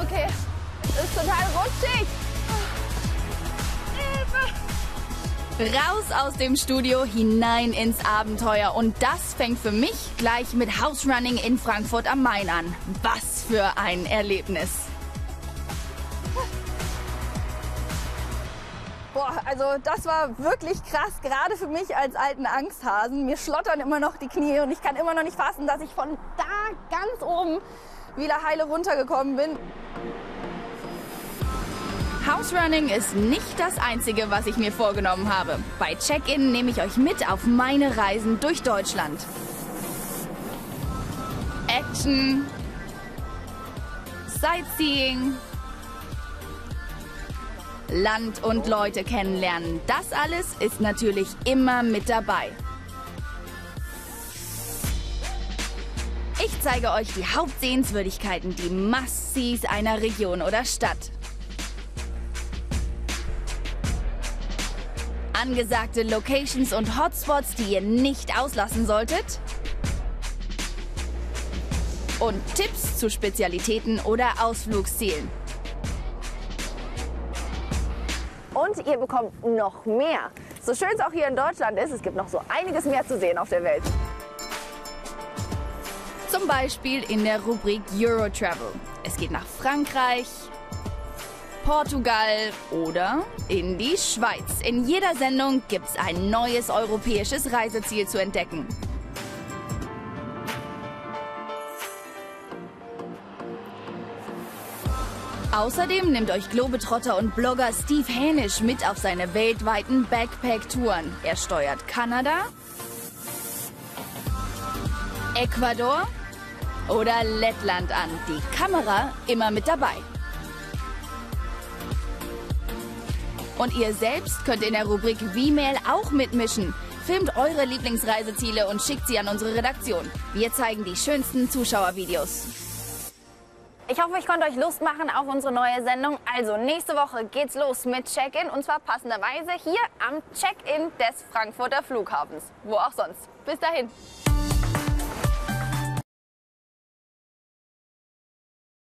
Okay, das ist total rutschig. Hilfe! Raus aus dem Studio, hinein ins Abenteuer. Und das fängt für mich gleich mit House Running in Frankfurt am Main an. Was für ein Erlebnis. Boah, also das war wirklich krass, gerade für mich als alten Angsthasen. Mir schlottern immer noch die Knie und ich kann immer noch nicht fassen, dass ich von da ganz oben wieder heile runtergekommen bin. House Running ist nicht das Einzige, was ich mir vorgenommen habe. Bei Check-In nehme ich euch mit auf meine Reisen durch Deutschland. Action, Sightseeing, Land und Leute kennenlernen. Das alles ist natürlich immer mit dabei. Ich zeige euch die Hauptsehenswürdigkeiten, die Must-Sees einer Region oder Stadt. angesagte Locations und Hotspots, die ihr nicht auslassen solltet. Und Tipps zu Spezialitäten oder Ausflugszielen. Und ihr bekommt noch mehr. So schön es auch hier in Deutschland ist, es gibt noch so einiges mehr zu sehen auf der Welt. Zum Beispiel in der Rubrik Eurotravel. Es geht nach Frankreich, Portugal oder in die Schweiz. In jeder Sendung gibt es ein neues europäisches Reiseziel zu entdecken. Außerdem nimmt euch Globetrotter und Blogger Steve Hänisch mit auf seine weltweiten Backpack-Touren. Er steuert Kanada, Ecuador oder Lettland an. Die Kamera immer mit dabei. Und ihr selbst könnt in der Rubrik V-Mail auch mitmischen. Filmt eure Lieblingsreiseziele und schickt sie an unsere Redaktion. Wir zeigen die schönsten Zuschauervideos. Ich hoffe, ich konnte euch Lust machen auf unsere neue Sendung. Also nächste Woche geht's los mit Check-in und zwar passenderweise hier am Check-in des Frankfurter Flughafens. Wo auch sonst. Bis dahin.